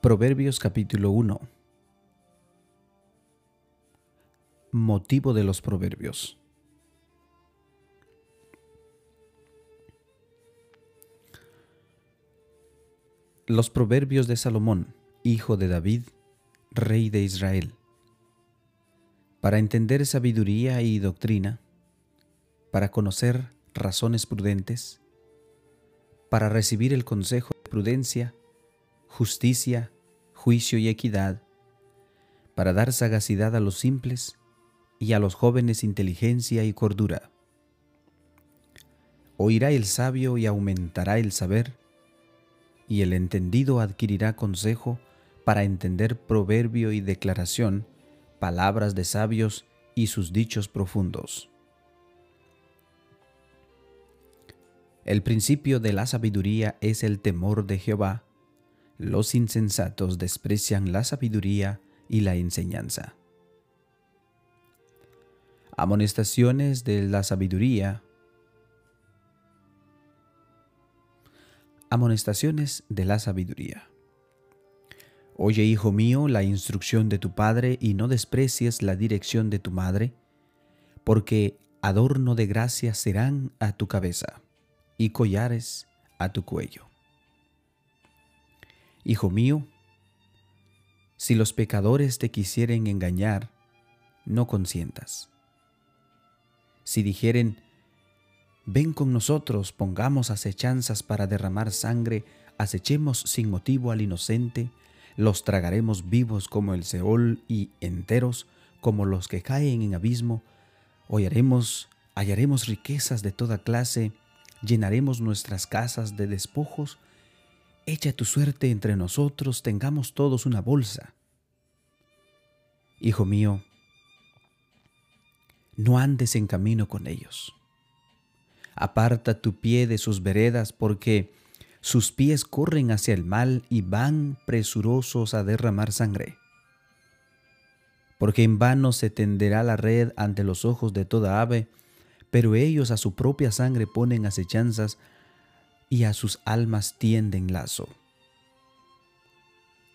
Proverbios capítulo 1 Motivo de los proverbios Los proverbios de Salomón, hijo de David, rey de Israel. Para entender sabiduría y doctrina, para conocer razones prudentes, para recibir el consejo de prudencia, justicia, juicio y equidad, para dar sagacidad a los simples y a los jóvenes inteligencia y cordura. Oirá el sabio y aumentará el saber, y el entendido adquirirá consejo para entender proverbio y declaración, palabras de sabios y sus dichos profundos. El principio de la sabiduría es el temor de Jehová. Los insensatos desprecian la sabiduría y la enseñanza. Amonestaciones de la sabiduría. Amonestaciones de la sabiduría. Oye, hijo mío, la instrucción de tu padre y no desprecies la dirección de tu madre, porque adorno de gracia serán a tu cabeza y collares a tu cuello. Hijo mío, si los pecadores te quisieren engañar, no consientas. Si dijeren, ven con nosotros, pongamos acechanzas para derramar sangre, acechemos sin motivo al inocente, los tragaremos vivos como el Seol y enteros como los que caen en abismo, hallaremos, hallaremos riquezas de toda clase, llenaremos nuestras casas de despojos, echa tu suerte entre nosotros, tengamos todos una bolsa. Hijo mío, no andes en camino con ellos. Aparta tu pie de sus veredas, porque sus pies corren hacia el mal y van presurosos a derramar sangre. Porque en vano se tenderá la red ante los ojos de toda ave, pero ellos a su propia sangre ponen acechanzas y a sus almas tienden lazo.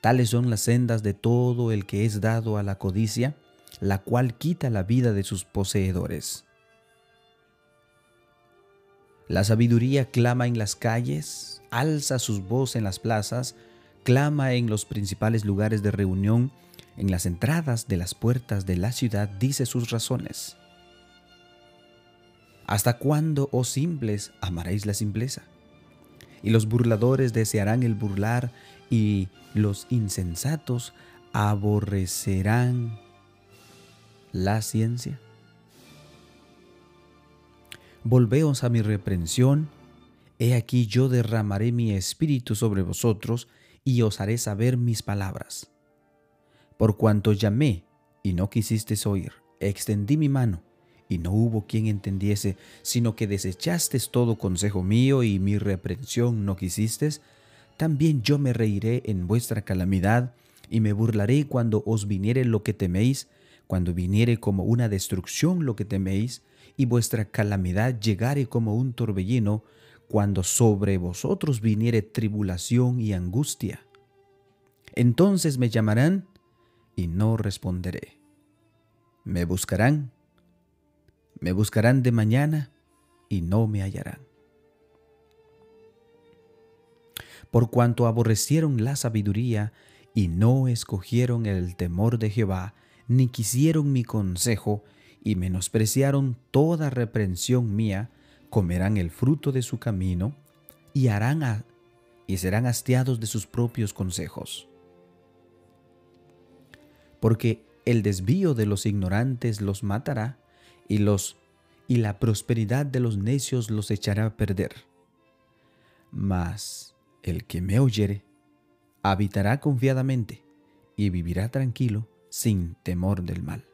Tales son las sendas de todo el que es dado a la codicia, la cual quita la vida de sus poseedores. La sabiduría clama en las calles, alza sus voz en las plazas, clama en los principales lugares de reunión, en las entradas de las puertas de la ciudad dice sus razones. ¿Hasta cuándo, oh simples, amaréis la simpleza? Y los burladores desearán el burlar y los insensatos aborrecerán la ciencia. Volveos a mi reprensión, he aquí yo derramaré mi espíritu sobre vosotros y os haré saber mis palabras. Por cuanto llamé y no quisisteis oír, extendí mi mano y no hubo quien entendiese, sino que desechaste todo consejo mío y mi reprensión no quisiste, también yo me reiré en vuestra calamidad y me burlaré cuando os viniere lo que teméis, cuando viniere como una destrucción lo que teméis, y vuestra calamidad llegare como un torbellino, cuando sobre vosotros viniere tribulación y angustia. Entonces me llamarán y no responderé. Me buscarán me buscarán de mañana y no me hallarán. Por cuanto aborrecieron la sabiduría y no escogieron el temor de Jehová, ni quisieron mi consejo, y menospreciaron toda reprensión mía, comerán el fruto de su camino, y harán y serán hastiados de sus propios consejos. Porque el desvío de los ignorantes los matará, y los y la prosperidad de los necios los echará a perder. Mas el que me oyere habitará confiadamente y vivirá tranquilo sin temor del mal.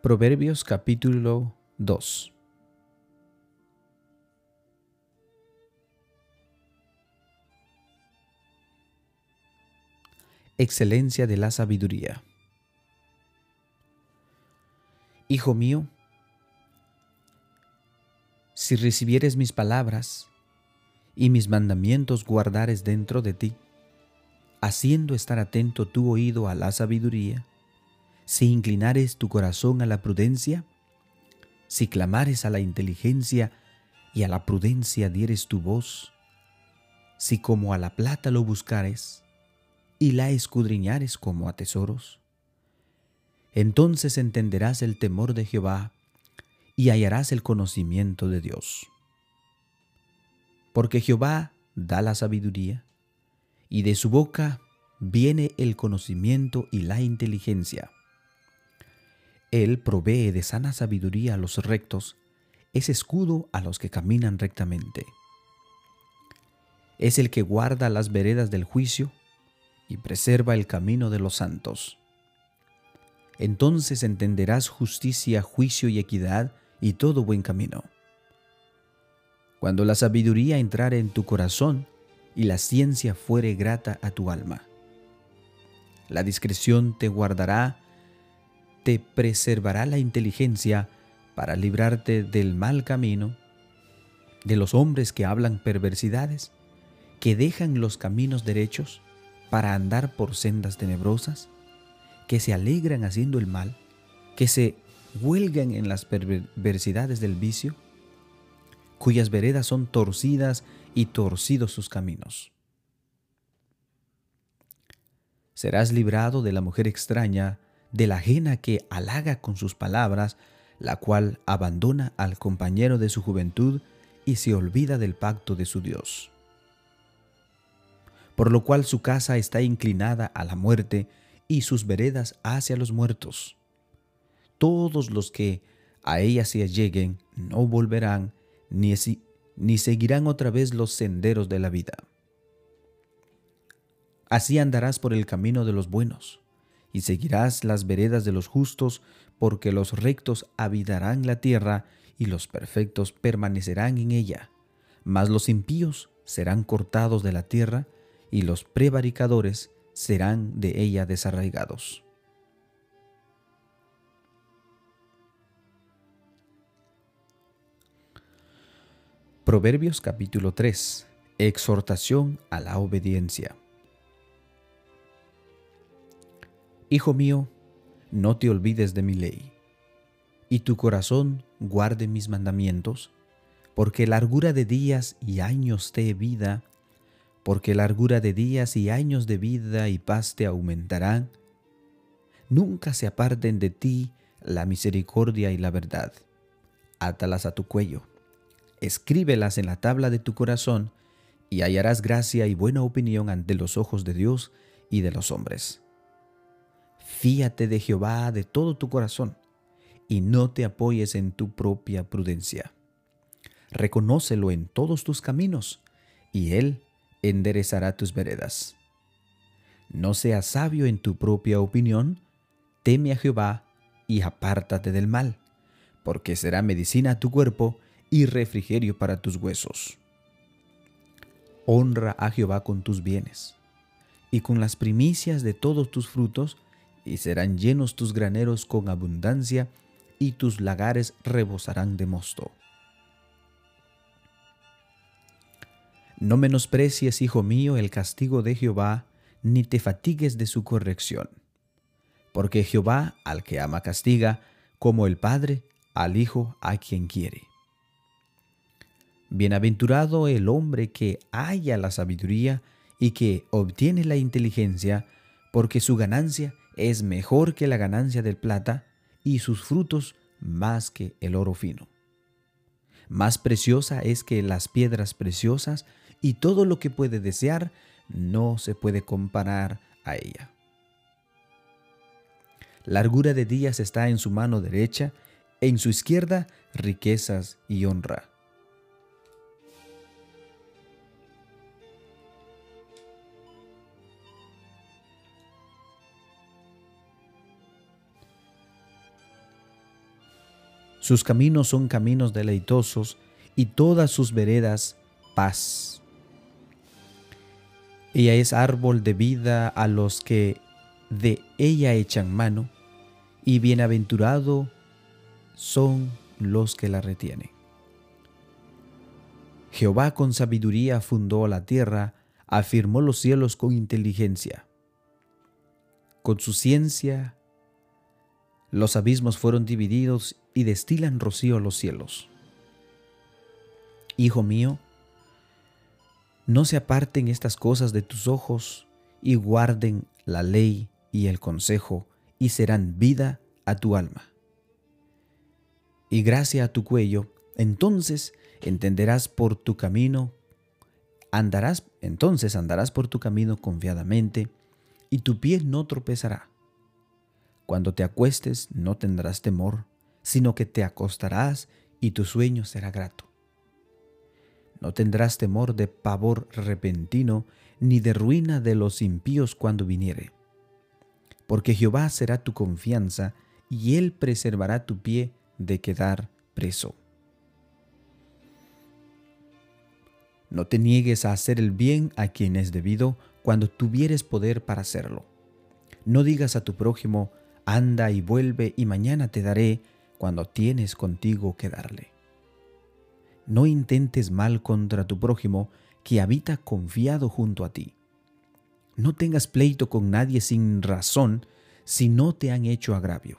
Proverbios capítulo 2 excelencia de la sabiduría. Hijo mío, si recibieres mis palabras y mis mandamientos guardares dentro de ti, haciendo estar atento tu oído a la sabiduría, si inclinares tu corazón a la prudencia, si clamares a la inteligencia y a la prudencia dieres tu voz, si como a la plata lo buscares y la escudriñares como a tesoros, entonces entenderás el temor de Jehová y hallarás el conocimiento de Dios. Porque Jehová da la sabiduría, y de su boca viene el conocimiento y la inteligencia. Él provee de sana sabiduría a los rectos, es escudo a los que caminan rectamente. Es el que guarda las veredas del juicio y preserva el camino de los santos. Entonces entenderás justicia, juicio y equidad y todo buen camino. Cuando la sabiduría entrare en tu corazón y la ciencia fuere grata a tu alma. La discreción te guardará te preservará la inteligencia para librarte del mal camino, de los hombres que hablan perversidades, que dejan los caminos derechos para andar por sendas tenebrosas, que se alegran haciendo el mal, que se huelgan en las perversidades del vicio, cuyas veredas son torcidas y torcidos sus caminos. Serás librado de la mujer extraña de la ajena que halaga con sus palabras, la cual abandona al compañero de su juventud y se olvida del pacto de su Dios. Por lo cual su casa está inclinada a la muerte y sus veredas hacia los muertos. Todos los que a ella se lleguen no volverán ni, ni seguirán otra vez los senderos de la vida. Así andarás por el camino de los buenos y seguirás las veredas de los justos, porque los rectos habitarán la tierra y los perfectos permanecerán en ella. Mas los impíos serán cortados de la tierra y los prevaricadores serán de ella desarraigados. Proverbios capítulo 3. Exhortación a la obediencia. Hijo mío, no te olvides de mi ley, y tu corazón guarde mis mandamientos, porque largura de días y años te vida, porque largura de días y años de vida y paz te aumentarán. Nunca se aparten de ti la misericordia y la verdad. Átalas a tu cuello, escríbelas en la tabla de tu corazón, y hallarás gracia y buena opinión ante los ojos de Dios y de los hombres. Fíate de Jehová de todo tu corazón y no te apoyes en tu propia prudencia. Reconócelo en todos tus caminos y Él enderezará tus veredas. No seas sabio en tu propia opinión, teme a Jehová y apártate del mal, porque será medicina a tu cuerpo y refrigerio para tus huesos. Honra a Jehová con tus bienes, y con las primicias de todos tus frutos y serán llenos tus graneros con abundancia, y tus lagares rebosarán de mosto. No menosprecies, hijo mío, el castigo de Jehová, ni te fatigues de su corrección. Porque Jehová al que ama castiga, como el Padre al Hijo a quien quiere. Bienaventurado el hombre que halla la sabiduría y que obtiene la inteligencia, porque su ganancia es mejor que la ganancia del plata y sus frutos más que el oro fino. Más preciosa es que las piedras preciosas y todo lo que puede desear no se puede comparar a ella. Largura de días está en su mano derecha, en su izquierda riquezas y honra. Sus caminos son caminos deleitosos y todas sus veredas paz. Ella es árbol de vida a los que de ella echan mano, y bienaventurado son los que la retienen. Jehová con sabiduría fundó la tierra, afirmó los cielos con inteligencia. Con su ciencia, los abismos fueron divididos y destilan rocío a los cielos. Hijo mío, no se aparten estas cosas de tus ojos y guarden la ley y el consejo y serán vida a tu alma. Y gracia a tu cuello, entonces entenderás por tu camino, andarás, entonces andarás por tu camino confiadamente, y tu pie no tropezará. Cuando te acuestes no tendrás temor, sino que te acostarás y tu sueño será grato. No tendrás temor de pavor repentino, ni de ruina de los impíos cuando viniere. Porque Jehová será tu confianza, y él preservará tu pie de quedar preso. No te niegues a hacer el bien a quien es debido cuando tuvieres poder para hacerlo. No digas a tu prójimo, anda y vuelve y mañana te daré cuando tienes contigo que darle. No intentes mal contra tu prójimo que habita confiado junto a ti. No tengas pleito con nadie sin razón si no te han hecho agravio.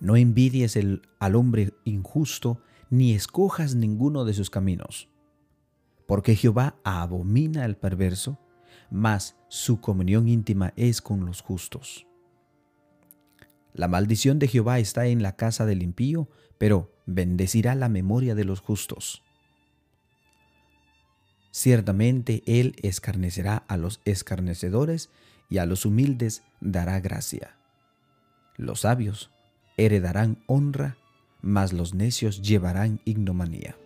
No envidies al hombre injusto ni escojas ninguno de sus caminos. Porque Jehová abomina al perverso, mas su comunión íntima es con los justos. La maldición de Jehová está en la casa del impío, pero bendecirá la memoria de los justos. Ciertamente Él escarnecerá a los escarnecedores y a los humildes dará gracia. Los sabios heredarán honra mas los necios llevarán ignomanía.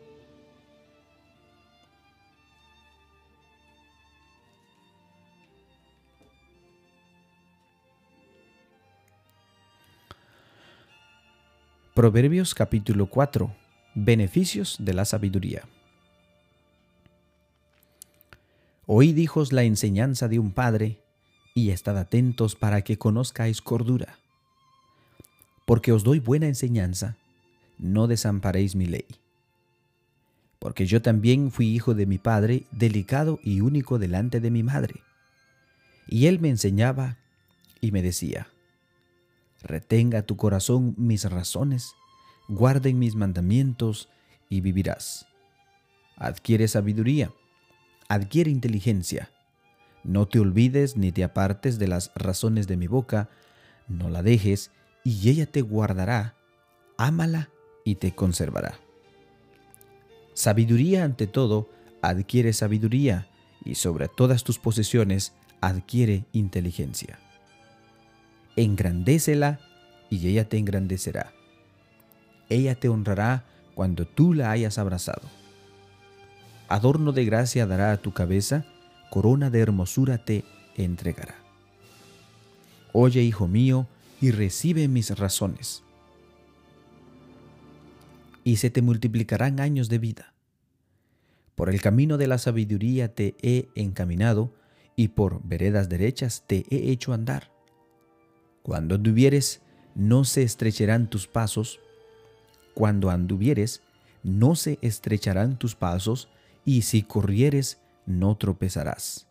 Proverbios capítulo 4. Beneficios de la sabiduría. Oíd hijos la enseñanza de un padre, y estad atentos para que conozcáis cordura. Porque os doy buena enseñanza, no desamparéis mi ley. Porque yo también fui hijo de mi padre, delicado y único delante de mi madre. Y él me enseñaba y me decía, retenga tu corazón mis razones, guarden mis mandamientos y vivirás. Adquiere sabiduría, adquiere inteligencia. No te olvides ni te apartes de las razones de mi boca, no la dejes, y ella te guardará. Ámala y te conservará. Sabiduría ante todo, adquiere sabiduría, y sobre todas tus posesiones adquiere inteligencia. Engrandécela, y ella te engrandecerá. Ella te honrará cuando tú la hayas abrazado. Adorno de gracia dará a tu cabeza, corona de hermosura te entregará. Oye, hijo mío, y recibe mis razones y se te multiplicarán años de vida. Por el camino de la sabiduría te he encaminado, y por veredas derechas te he hecho andar. Cuando anduvieres, no se estrecharán tus pasos. Cuando anduvieres, no se estrecharán tus pasos, y si corrieres, no tropezarás.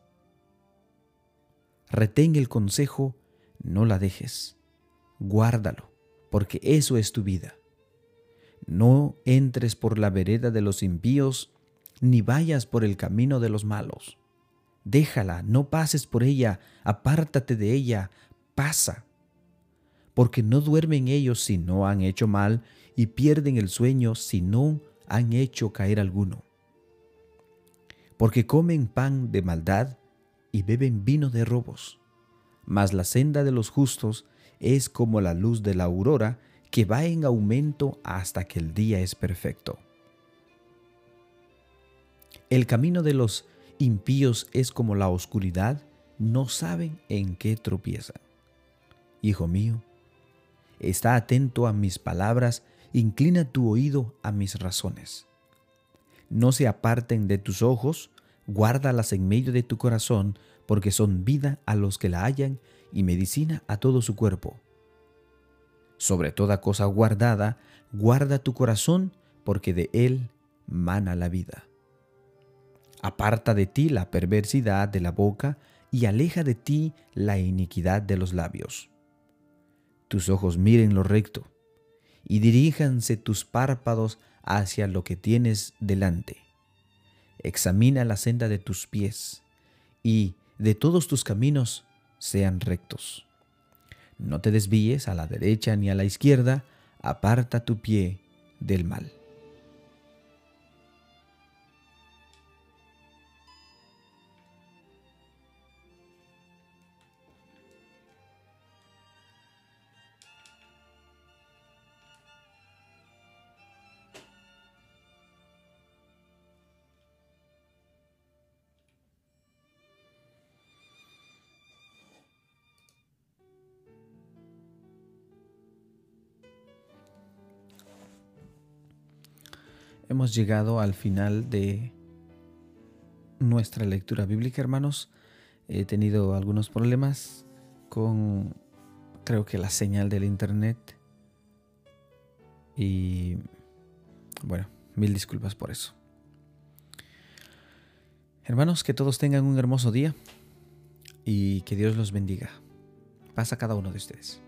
Retén el consejo, no la dejes. Guárdalo, porque eso es tu vida. No entres por la vereda de los impíos, ni vayas por el camino de los malos. Déjala, no pases por ella, apártate de ella, pasa. Porque no duermen ellos si no han hecho mal, y pierden el sueño si no han hecho caer alguno. Porque comen pan de maldad y beben vino de robos. Mas la senda de los justos es como la luz de la aurora que va en aumento hasta que el día es perfecto. El camino de los impíos es como la oscuridad, no saben en qué tropiezan. Hijo mío, está atento a mis palabras, inclina tu oído a mis razones. No se aparten de tus ojos, guárdalas en medio de tu corazón, porque son vida a los que la hallan y medicina a todo su cuerpo sobre toda cosa guardada, guarda tu corazón, porque de él mana la vida. Aparta de ti la perversidad de la boca y aleja de ti la iniquidad de los labios. Tus ojos miren lo recto y diríjanse tus párpados hacia lo que tienes delante. Examina la senda de tus pies y de todos tus caminos sean rectos. No te desvíes a la derecha ni a la izquierda, aparta tu pie del mal. Hemos llegado al final de nuestra lectura bíblica, hermanos. He tenido algunos problemas con, creo que la señal del internet. Y bueno, mil disculpas por eso. Hermanos, que todos tengan un hermoso día y que Dios los bendiga. Pasa cada uno de ustedes.